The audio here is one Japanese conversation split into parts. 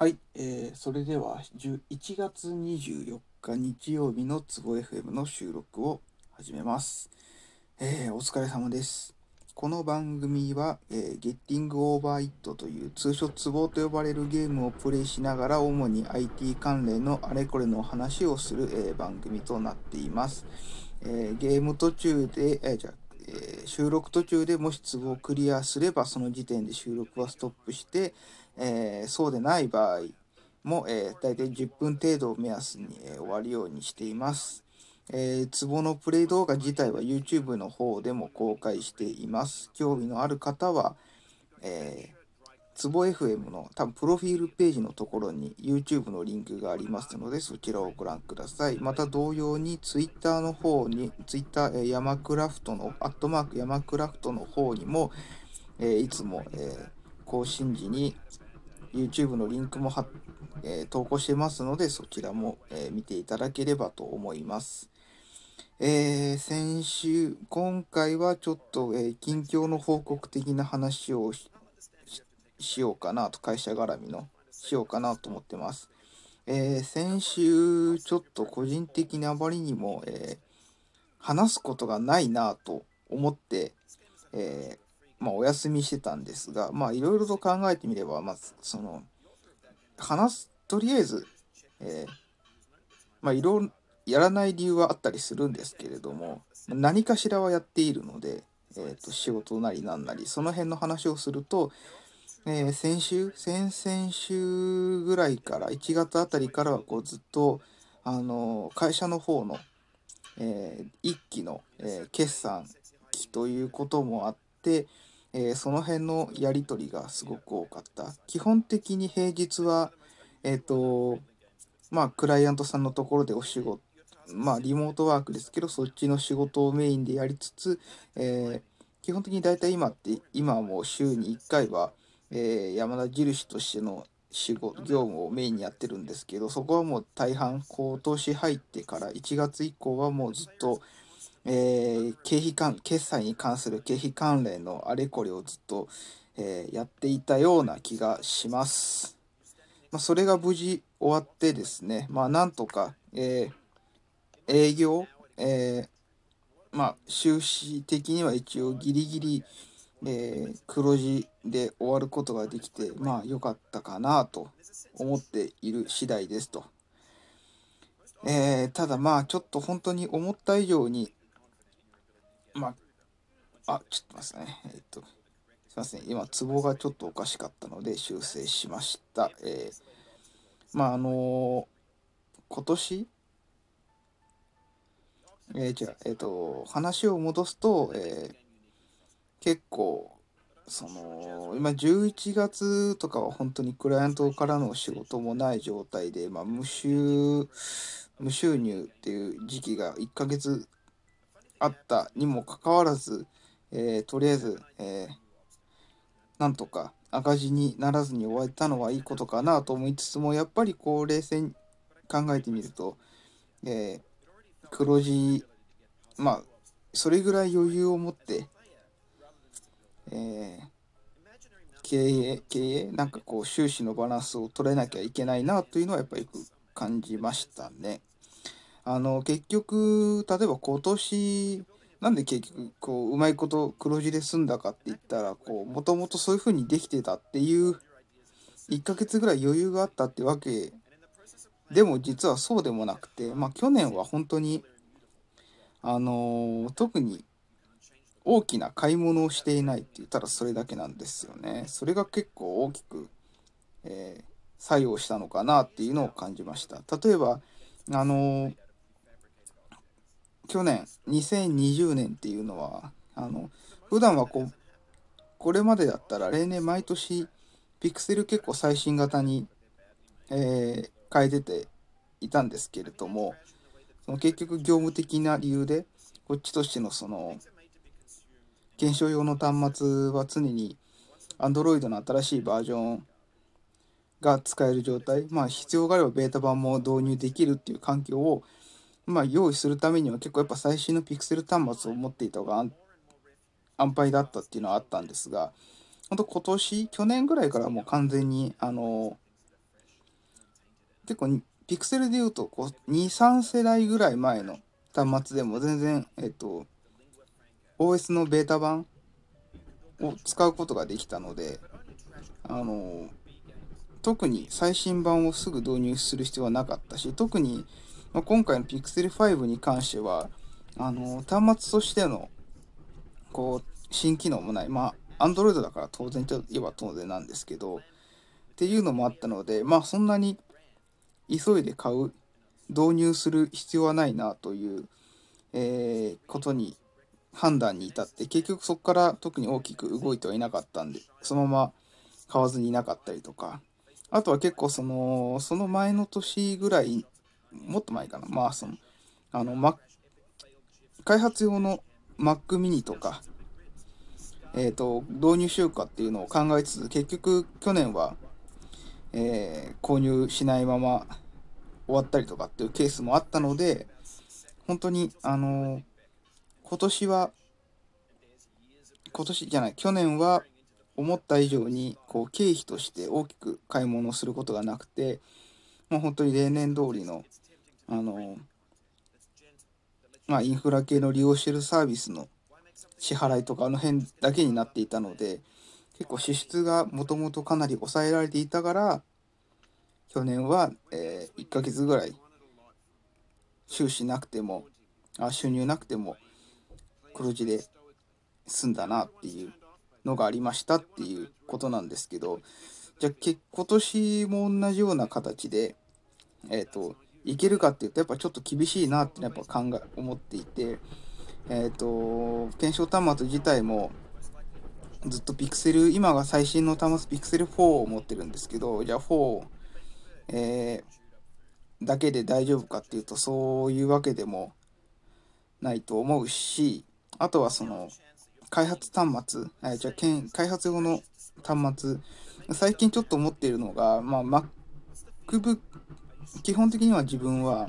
はい、えー、それでは11月24日日曜日のつぼ FM の収録を始めます。えー、お疲れ様です。この番組は、えー、Getting Over It という通称ツボと呼ばれるゲームをプレイしながら主に IT 関連のあれこれの話をする、えー番組となっています。えーゲーム途中で、えーじゃあえー収録途中でもし都合をクリアすればその時点で収録はストップして、えーそうでない場合も、えー、大体10分程度を目安に、え終わるようにしています。えー、ツボのプレイ動画自体は YouTube の方でも公開しています。興味のある方は、えー、ツボ FM の多分プロフィールページのところに YouTube のリンクがありますのでそちらをご覧ください。また同様に Twitter の方に Twitter、えー、ヤマクラフトのアットマークヤマクラフトの方にも、えーいつも、えー更新時に YouTube のリンクも貼えー投稿してますのでそちらも、え見ていただければと思います。えー先週今回はちょっと、えー近況の報告的な話をししようかなと会社絡みのしようかなと思ってます。えー先週ちょっと個人的にあまりにも、えー話すことがないなと思って、えーまあ、お休みしてたんですがまあいろいろと考えてみれば、まあ、その話すとりあえず、えーまあいろいろやらない理由はあったりするんですけれども何かしらはやっているので、えー、と仕事なりなんなりその辺の話をすると、えー先週？先々週ぐらいから1月あたりからはこうずっとあの会社の方の、えー一期の、えー決算期ということもあって、えーその辺のやり取りがすごく多かった。基本的に平日はえっ、とまあクライアントさんのところでお仕事まあリモートワークですけどそっちの仕事をメインでやりつつ、え基本的に大体今って今はもう週に1回は、えー山田印としての仕事業務をメインにやってるんですけどそこはもう大半今年入ってから1月以降はもうずっと、えー経費関決済に関する経費関連のあれこれをずっと、えーやっていたような気がします。まあ、それが無事終わってですねまあなんとか、えー営業、えーまあ収支的には一応ギリギリ、えー黒字で終わることができてまあ良かったかなと思っている次第ですと。えーただまあちょっと本当に思った以上にまああちょっと待ってねえっとすいません今ツボがちょっとおかしかったので修正しました。えーまああの今年えー、じゃあ、えっ、と、話を戻すと、えー結構、その、今11月とかは本当にクライアントからの仕事もない状態で、まあ、無収、無収入っていう時期が1ヶ月あったにもかかわらず、えーとりあえず、えーなんとか赤字にならずに終わったのはいいことかなと思いつつも、やっぱりこう冷静に考えてみると、えー黒字まあそれぐらい余裕を持って、えー経営経営なんかこう収支のバランスを取れなきゃいけないなというのはやっぱりよく感じましたね。あの結局例えば今年なんで結局こううまいこと黒字で済んだかって言ったらこうもともとそういう風にできてたっていう1ヶ月ぐらい余裕があったってわけでも実はそうでもなくて、まあ、去年は本当に、あのー特に大きな買い物をしていないって言ったらそれだけなんですよね。それが結構大きく、えー作用したのかなっていうのを感じました。例えば、あのー去年2020年っていうのはあの普段はこうこれまでだったら例年毎年ピクセル結構最新型に、えー変えてていたんですけれどもその結局業務的な理由でこっちとしてのその検証用の端末は常に Android の新しいバージョンが使える状態。まあ必要があればベータ版も導入できるっていう環境をまあ用意するためには結構やっぱ最新のピクセル端末を持っていた方が安牌だったっていうのはあったんですが本当今年去年ぐらいからもう完全にあの結構ピクセルで言うとこう23世代ぐらい前の端末でも全然えっと OS のベータ版を使うことができたのであの特に最新版をすぐ導入する必要はなかったし特に、まあ、今回の Pixel 5に関してはあの端末としてのこう新機能もないまあ Android だから当然といえば当然なんですけどっていうのもあったのでまあそんなに急いで買う導入する必要はないなという、えー、ことに判断に至って結局そこから特に大きく動いてはいなかったんでそのまま買わずにいなかったりとか。あとは結構そのその前の年ぐらいもっと前かな。まあそのあの、開発用の Mac mini とかえーと、導入しようかっていうのを考えつつ結局去年は、えー、購入しないまま終わったりとかっていうケースもあったので本当にあのー、今年は今年じゃない去年は思った以上にこう経費として大きく買い物をすることがなくてもう本当に例年通りのあの、まあインフラ系の利用してるサービスの支払いとかあの辺だけになっていたので結構支出がもともとかなり抑えられていたから去年は、えー、1ヶ月ぐらい収支なくてもあ収入なくても黒字で済んだなっていうのがありましたっていうことなんですけどじゃあ今年も同じような形でえっ、ー、といけるかっていうとやっぱちょっと厳しいなってやっぱ考え思っていてえっ、ー、と、検証端末自体も、ずっとピクセル、今が最新の端末ピクセル4を持ってるんですけど、じゃあ4、えー、だけで大丈夫かっていうと、そういうわけでもないと思うし、あとはその、開発端末、えー、じゃあ、開発用の端末、最近ちょっと思っているのが、まあ、MacBook、基本的には自分は、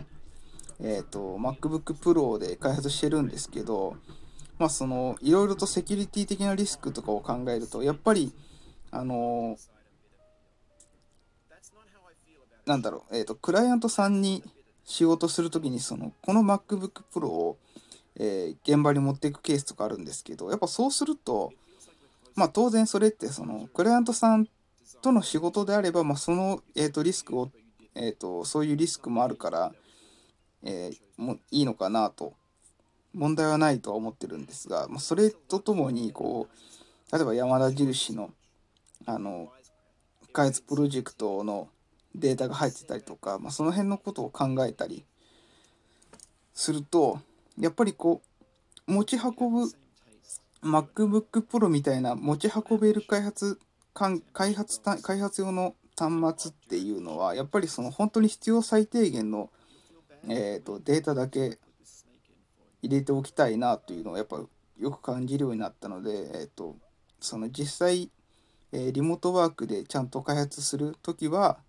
えっ、ー、と、MacBook Pro で開発してるんですけど、まあ、その、いろいろとセキュリティ的なリスクとかを考えると、やっぱり、あのなんだろう、えっ、ー、と、クライアントさんに仕事するときに、その、この MacBook Pro を、えー、現場に持っていくケースとかあるんですけど、やっぱそうすると、まあ、当然それって、その、クライアントさんとの仕事であれば、まあ、その、えっ、と、リスクを、えっ、と、そういうリスクもあるから、えー、もいいのかなと。問題はないとは思ってるんですが、まあ、それとともにこう例えば山田印のあの開発プロジェクトのデータが入ってたりとか、まあ、その辺のことを考えたりするとやっぱりこう持ち運ぶ MacBook Pro みたいな持ち運べる開発開発開発用の端末っていうのはやっぱりその本当に必要最低限のえーと、データだけ入れておきたいなというのをやっぱよく感じるようになったので、えーと、その実際、えー、リモートワークでちゃんと開発する時は、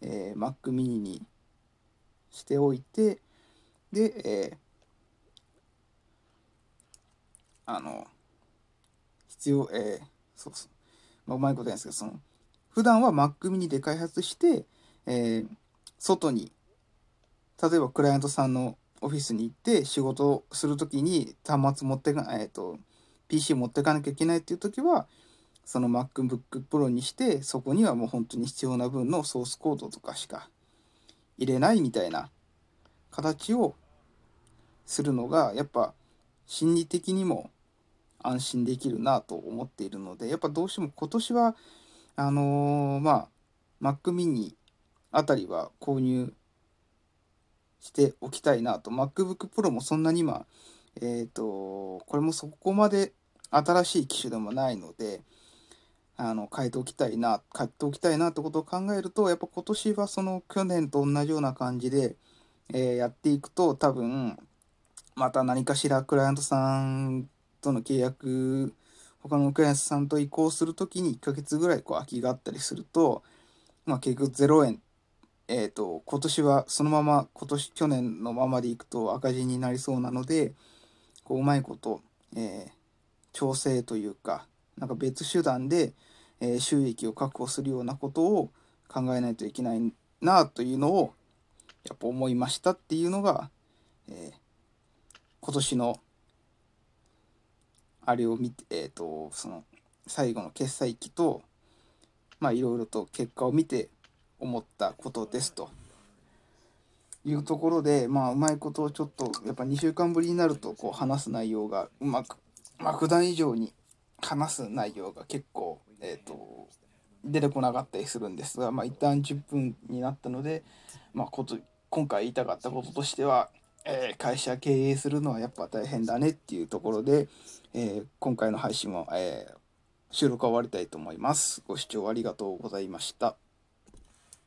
えー、Mac mini にしておいてで、えー、あの必要えー、そうそう、まあ、うまいことないですけどその普段は Mac mini で開発して、えー、外に例えばクライアントさんのオフィスに行って仕事をする時に端末持ってか、えーと、PC 持ってかなきゃいけないっていう時はその MacBook Pro にしてそこにはもう本当に必要な分のソースコードとかしか入れないみたいな形をするのがやっぱ心理的にも安心できるなと思っているのでやっぱどうしても今年はあのー、まあ Mac mini あたりは購入しておきたいなと。MacBook Pro もそんなに今、えっ、ー、と、これもそこまで新しい機種でもないので、あの、変えておきたいな、買っておきたいなってことを考えると、やっぱ今年はその去年と同じような感じで、えー、やっていくと多分、また何かしらクライアントさんとの契約、他のクライアントさんと移行するときに1ヶ月ぐらいこう空きがあったりすると、まあ結局0円。えっ、ー、と、今年はそのまま、今年、去年のままでいくと赤字になりそうなので、こう、うまいこと、えー、調整というか、なんか別手段で、えー、収益を確保するようなことを考えないといけないなというのをやっぱ思いましたっていうのが、えー、今年のあれを見て、えっ、ー、と、その最後の決済期と、まあいろいろと結果を見て思ったことですと。いうところで、まあうまいことをちょっとやっぱ2週間ぶりになるとこう話す内容がうまく、まあ普段以上に話す内容が結構、えっ、ー、と、出てこなかったりするんですが、まあ一旦10分になったので、まあこと今回言いたかったこととしては、えー、会社経営するのはやっぱ大変だねっていうところで、えー、今回の配信は、えー、収録は終わりたいと思います。ご視聴ありがとうございました。